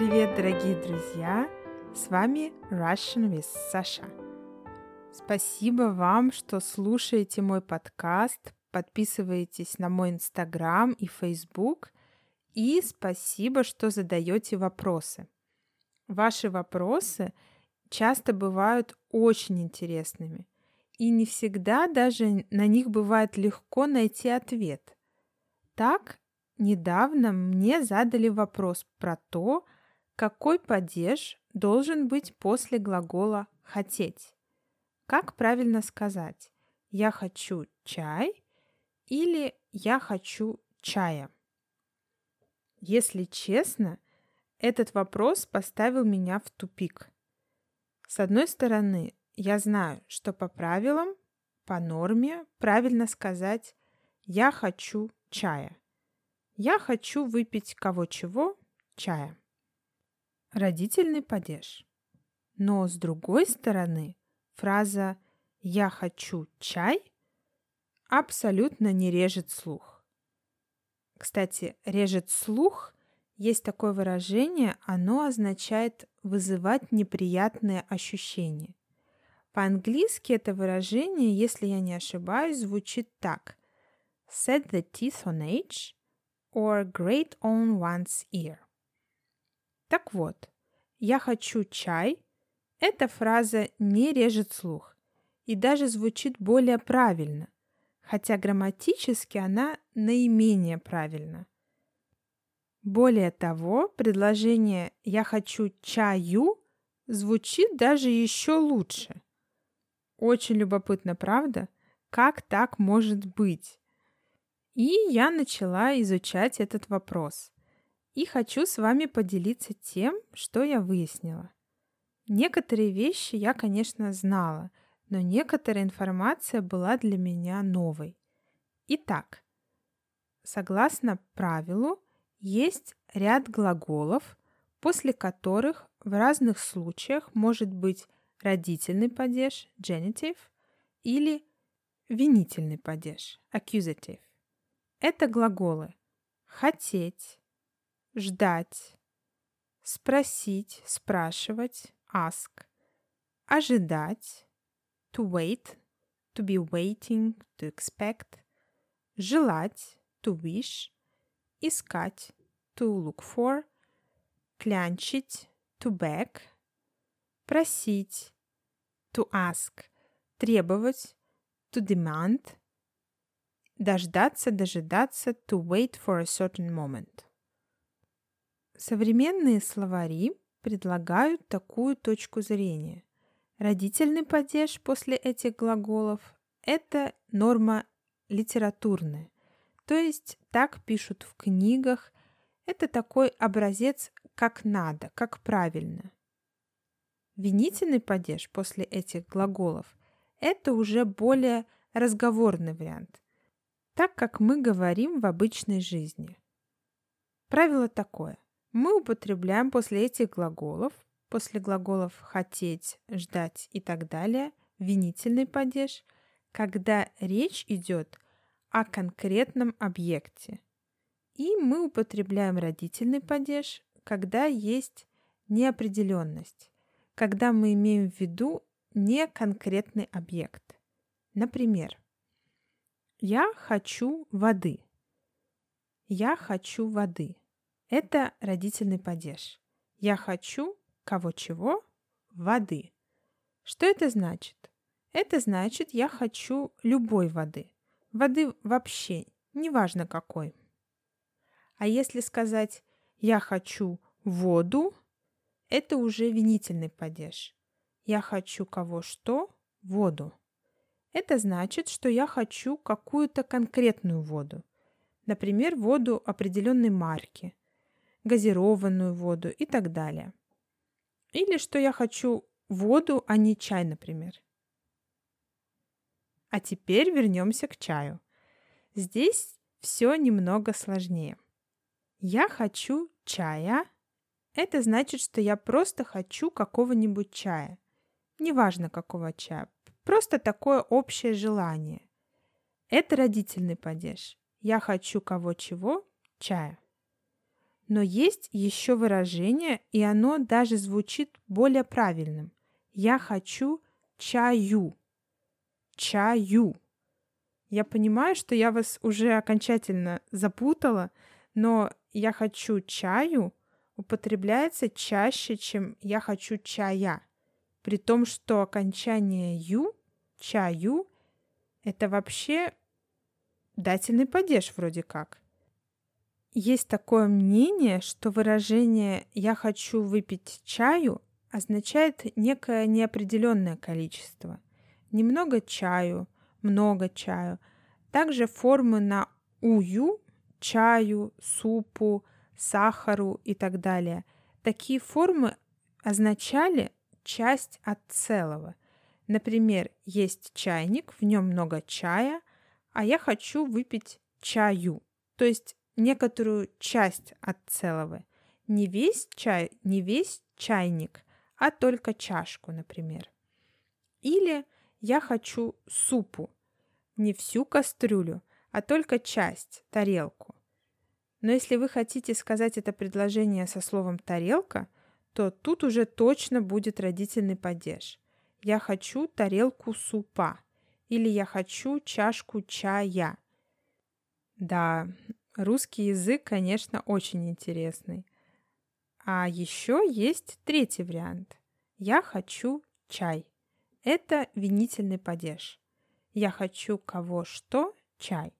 Привет, дорогие друзья! С вами Russian with Sasha. Спасибо вам, что слушаете мой подкаст, подписываетесь на мой Инстаграм и Фейсбук, и спасибо, что задаете вопросы. Ваши вопросы часто бывают очень интересными, и не всегда даже на них бывает легко найти ответ. Так, недавно мне задали вопрос про то, какой падеж должен быть после глагола «хотеть». Как правильно сказать «я хочу чай» или «я хочу чая»? Если честно, этот вопрос поставил меня в тупик. С одной стороны, я знаю, что по правилам, по норме правильно сказать «я хочу чая». Я хочу выпить кого чего чая родительный падеж. Но с другой стороны, фраза «я хочу чай» абсолютно не режет слух. Кстати, режет слух есть такое выражение, оно означает вызывать неприятные ощущения. По-английски это выражение, если я не ошибаюсь, звучит так. Set the teeth on edge or grate on one's ear. Так вот, «я хочу чай» — эта фраза не режет слух и даже звучит более правильно, хотя грамматически она наименее правильна. Более того, предложение «я хочу чаю» звучит даже еще лучше. Очень любопытно, правда? Как так может быть? И я начала изучать этот вопрос и хочу с вами поделиться тем, что я выяснила. Некоторые вещи я, конечно, знала, но некоторая информация была для меня новой. Итак, согласно правилу, есть ряд глаголов, после которых в разных случаях может быть родительный падеж, genitive, или винительный падеж, accusative. Это глаголы хотеть, ждать, спросить, спрашивать, ask, ожидать, to wait, to be waiting, to expect, желать, to wish, искать, to look for, клянчить, to beg, просить, to ask, требовать, to demand, дождаться, дожидаться, to wait for a certain moment. Современные словари предлагают такую точку зрения. Родительный падеж после этих глаголов – это норма литературная, то есть так пишут в книгах, это такой образец как надо, как правильно. Винительный падеж после этих глаголов – это уже более разговорный вариант, так как мы говорим в обычной жизни. Правило такое – мы употребляем после этих глаголов, после глаголов хотеть, ждать и так далее, винительный падеж, когда речь идет о конкретном объекте. И мы употребляем родительный падеж, когда есть неопределенность, когда мы имеем в виду не конкретный объект. Например, я хочу воды. Я хочу воды. Это родительный падеж. Я хочу кого чего? Воды. Что это значит? Это значит, я хочу любой воды. Воды вообще, неважно какой. А если сказать «я хочу воду», это уже винительный падеж. Я хочу кого что? Воду. Это значит, что я хочу какую-то конкретную воду. Например, воду определенной марки газированную воду и так далее. Или что я хочу воду, а не чай, например. А теперь вернемся к чаю. Здесь все немного сложнее. Я хочу чая. Это значит, что я просто хочу какого-нибудь чая. Неважно какого чая. Просто такое общее желание. Это родительный падеж. Я хочу кого чего? Чая. Но есть еще выражение, и оно даже звучит более правильным. Я хочу чаю. Чаю. Я понимаю, что я вас уже окончательно запутала, но я хочу чаю употребляется чаще, чем я хочу чая. При том, что окончание ю, чаю, это вообще дательный падеж вроде как. Есть такое мнение, что выражение «я хочу выпить чаю» означает некое неопределенное количество. Немного чаю, много чаю. Также формы на ую, чаю, супу, сахару и так далее. Такие формы означали часть от целого. Например, есть чайник, в нем много чая, а я хочу выпить чаю, то есть некоторую часть от целого. Не весь чай, не весь чайник, а только чашку, например. Или я хочу супу, не всю кастрюлю, а только часть, тарелку. Но если вы хотите сказать это предложение со словом «тарелка», то тут уже точно будет родительный падеж. Я хочу тарелку супа или я хочу чашку чая. Да, русский язык, конечно, очень интересный. А еще есть третий вариант. Я хочу чай. Это винительный падеж. Я хочу кого что чай.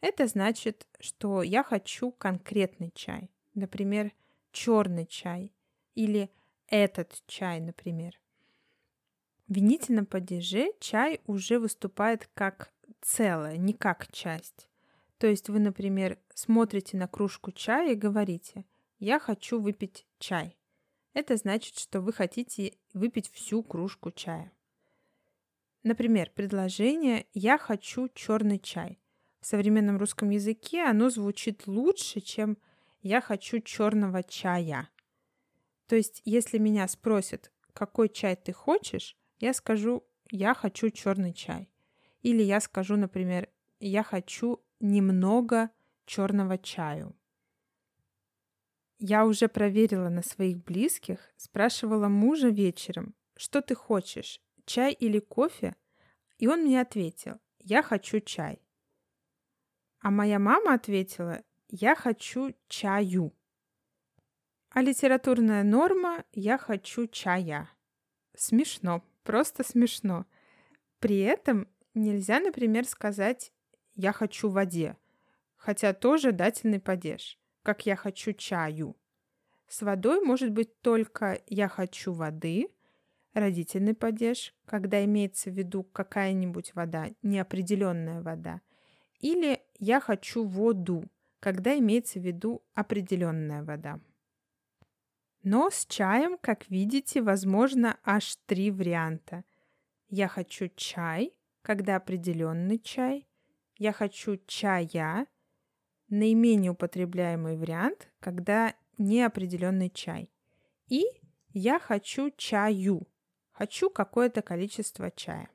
Это значит, что я хочу конкретный чай. Например, черный чай. Или этот чай, например. В винительном падеже чай уже выступает как целое, не как часть. То есть вы, например, смотрите на кружку чая и говорите «Я хочу выпить чай». Это значит, что вы хотите выпить всю кружку чая. Например, предложение «Я хочу черный чай» в современном русском языке оно звучит лучше, чем «я хочу черного чая». То есть, если меня спросят, какой чай ты хочешь, я скажу «я хочу черный чай». Или я скажу, например, «я хочу немного черного чаю». Я уже проверила на своих близких, спрашивала мужа вечером, что ты хочешь, чай или кофе? И он мне ответил, я хочу чай. А моя мама ответила, я хочу чаю. А литературная норма «я хочу чая». Смешно, просто смешно. При этом нельзя, например, сказать «я хочу воде», хотя тоже дательный падеж, как «я хочу чаю». С водой может быть только «я хочу воды», родительный падеж, когда имеется в виду какая-нибудь вода, неопределенная вода – или я хочу воду, когда имеется в виду определенная вода. Но с чаем, как видите, возможно аж три варианта. Я хочу чай, когда определенный чай. Я хочу чая, наименее употребляемый вариант, когда неопределенный чай. И я хочу чаю, хочу какое-то количество чая.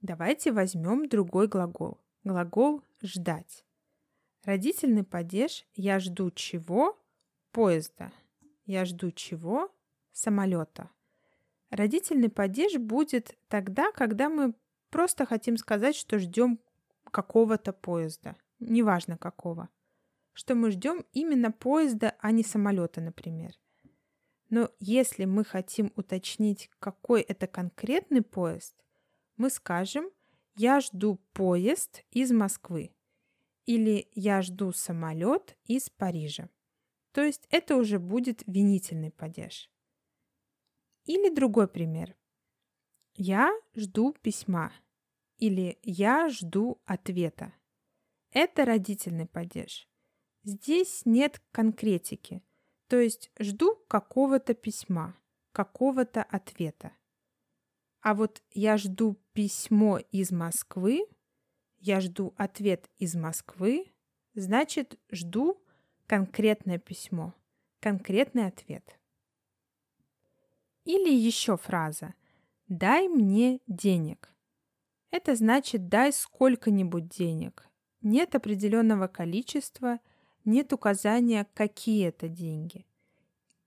Давайте возьмем другой глагол. Глагол «ждать». Родительный падеж «я жду чего?» поезда. «Я жду чего?» самолета. Родительный падеж будет тогда, когда мы просто хотим сказать, что ждем какого-то поезда, неважно какого. Что мы ждем именно поезда, а не самолета, например. Но если мы хотим уточнить, какой это конкретный поезд, мы скажем «Я жду поезд из Москвы» или «Я жду самолет из Парижа». То есть это уже будет винительный падеж. Или другой пример. Я жду письма или я жду ответа. Это родительный падеж. Здесь нет конкретики, то есть жду какого-то письма, какого-то ответа. А вот я жду письмо из Москвы, я жду ответ из Москвы, значит, жду конкретное письмо, конкретный ответ. Или еще фраза «дай мне денег». Это значит «дай сколько-нибудь денег». Нет определенного количества, нет указания, какие это деньги.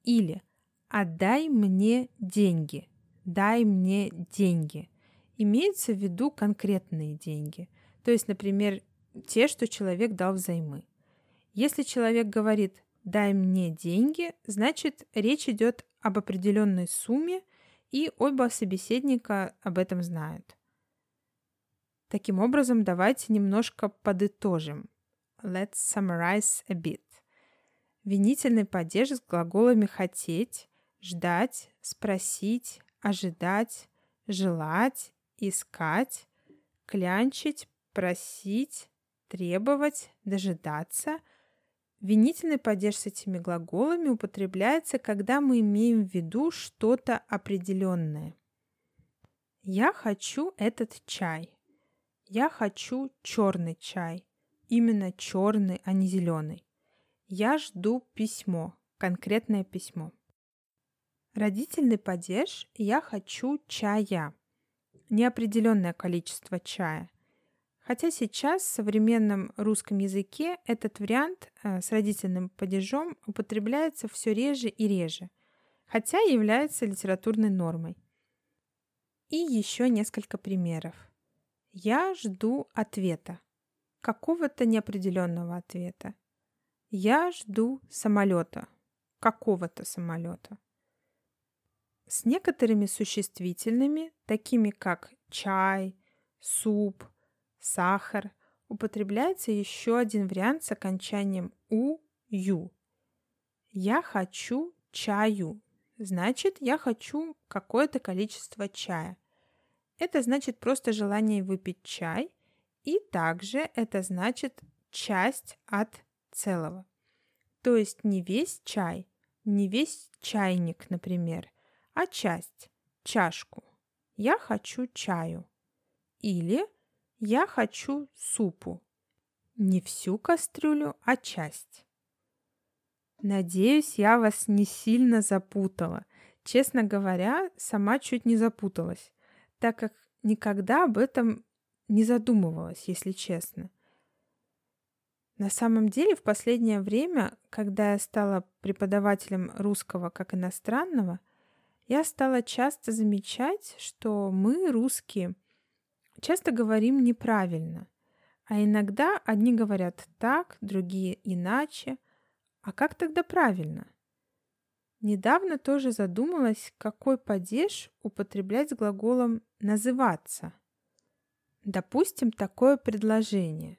Или «отдай мне деньги», «дай мне деньги». Имеется в виду конкретные деньги. То есть, например, те, что человек дал взаймы. Если человек говорит «дай мне деньги», значит, речь идет об определенной сумме, и оба собеседника об этом знают. Таким образом, давайте немножко подытожим. Let's summarize a bit. Винительный падеж с глаголами «хотеть», «ждать», «спросить», «ожидать», «желать», «искать», «клянчить», «просить», «требовать», «дожидаться». Винительный падеж с этими глаголами употребляется, когда мы имеем в виду что-то определенное. Я хочу этот чай. Я хочу черный чай. Именно черный, а не зеленый. Я жду письмо, конкретное письмо. Родительный падеж «Я хочу чая». Неопределенное количество чая. Хотя сейчас в современном русском языке этот вариант э, с родительным падежом употребляется все реже и реже, хотя является литературной нормой. И еще несколько примеров. Я жду ответа. Какого-то неопределенного ответа. Я жду самолета. Какого-то самолета. С некоторыми существительными, такими как чай, суп, сахар, употребляется еще один вариант с окончанием у, ю. Я хочу чаю. Значит, я хочу какое-то количество чая. Это значит просто желание выпить чай, и также это значит часть от целого. То есть не весь чай, не весь чайник, например, а часть, чашку. Я хочу чаю. Или я хочу супу. Не всю кастрюлю, а часть. Надеюсь, я вас не сильно запутала. Честно говоря, сама чуть не запуталась так как никогда об этом не задумывалась, если честно. На самом деле, в последнее время, когда я стала преподавателем русского как иностранного, я стала часто замечать, что мы, русские, часто говорим неправильно. А иногда одни говорят так, другие иначе. А как тогда правильно? Недавно тоже задумалась, какой падеж употреблять с глаголом «называться». Допустим, такое предложение.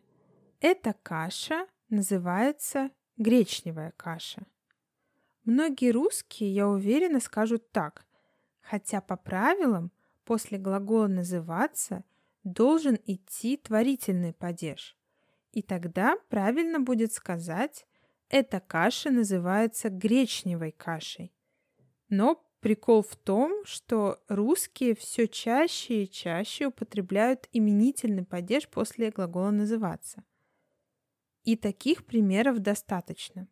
Эта каша называется гречневая каша. Многие русские, я уверена, скажут так, хотя по правилам после глагола «называться» должен идти творительный падеж. И тогда правильно будет сказать эта каша называется гречневой кашей. Но прикол в том, что русские все чаще и чаще употребляют именительный падеж после глагола «называться». И таких примеров достаточно.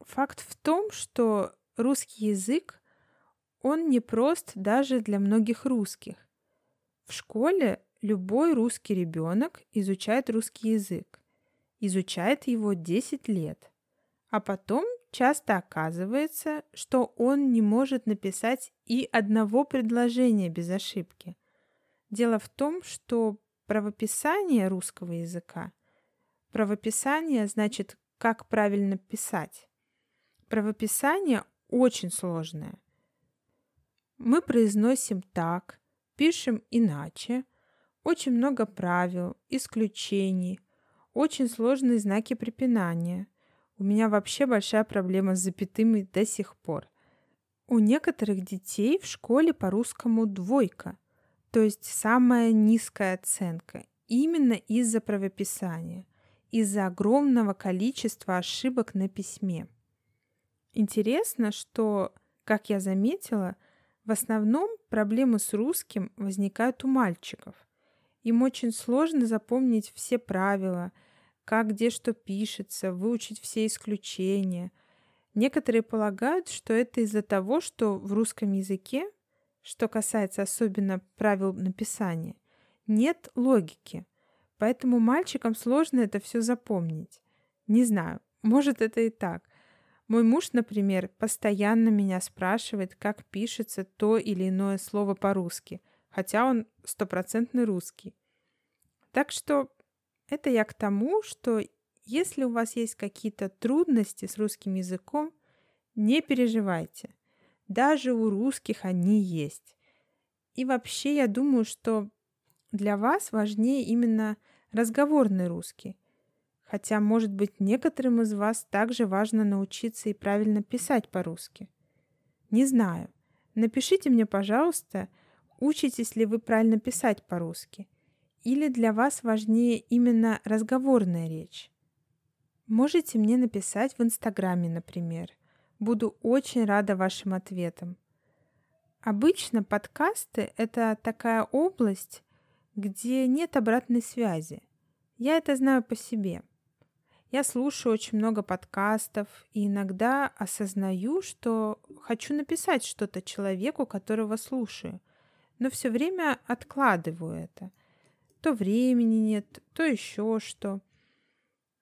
Факт в том, что русский язык, он не прост даже для многих русских. В школе любой русский ребенок изучает русский язык изучает его 10 лет, а потом часто оказывается, что он не может написать и одного предложения без ошибки. Дело в том, что правописание русского языка, правописание значит, как правильно писать. Правописание очень сложное. Мы произносим так, пишем иначе, очень много правил, исключений – очень сложные знаки препинания. У меня вообще большая проблема с запятыми до сих пор. У некоторых детей в школе по-русскому двойка, то есть самая низкая оценка, именно из-за правописания, из-за огромного количества ошибок на письме. Интересно, что, как я заметила, в основном проблемы с русским возникают у мальчиков. Им очень сложно запомнить все правила – как где что пишется, выучить все исключения. Некоторые полагают, что это из-за того, что в русском языке, что касается особенно правил написания, нет логики. Поэтому мальчикам сложно это все запомнить. Не знаю, может это и так. Мой муж, например, постоянно меня спрашивает, как пишется то или иное слово по-русски, хотя он стопроцентный русский. Так что это я к тому, что если у вас есть какие-то трудности с русским языком, не переживайте. Даже у русских они есть. И вообще я думаю, что для вас важнее именно разговорный русский – Хотя, может быть, некоторым из вас также важно научиться и правильно писать по-русски. Не знаю. Напишите мне, пожалуйста, учитесь ли вы правильно писать по-русски. Или для вас важнее именно разговорная речь. Можете мне написать в Инстаграме, например. Буду очень рада вашим ответам. Обычно подкасты — это такая область, где нет обратной связи. Я это знаю по себе. Я слушаю очень много подкастов и иногда осознаю, что хочу написать что-то человеку, которого слушаю, но все время откладываю это. То времени нет, то еще что.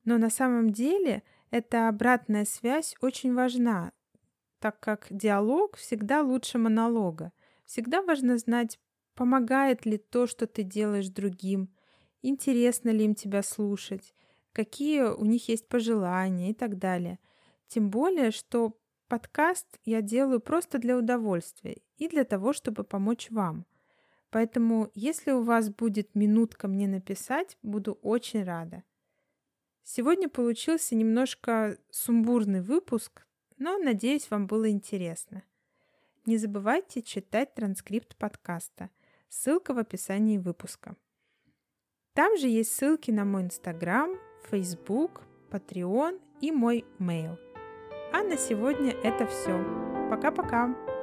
Но на самом деле эта обратная связь очень важна, так как диалог всегда лучше монолога. Всегда важно знать, помогает ли то, что ты делаешь другим, интересно ли им тебя слушать, какие у них есть пожелания и так далее. Тем более, что подкаст я делаю просто для удовольствия и для того, чтобы помочь вам. Поэтому, если у вас будет минутка мне написать, буду очень рада. Сегодня получился немножко сумбурный выпуск, но, надеюсь, вам было интересно. Не забывайте читать транскрипт подкаста. Ссылка в описании выпуска. Там же есть ссылки на мой инстаграм, Facebook, Patreon и мой mail. А на сегодня это все. Пока-пока!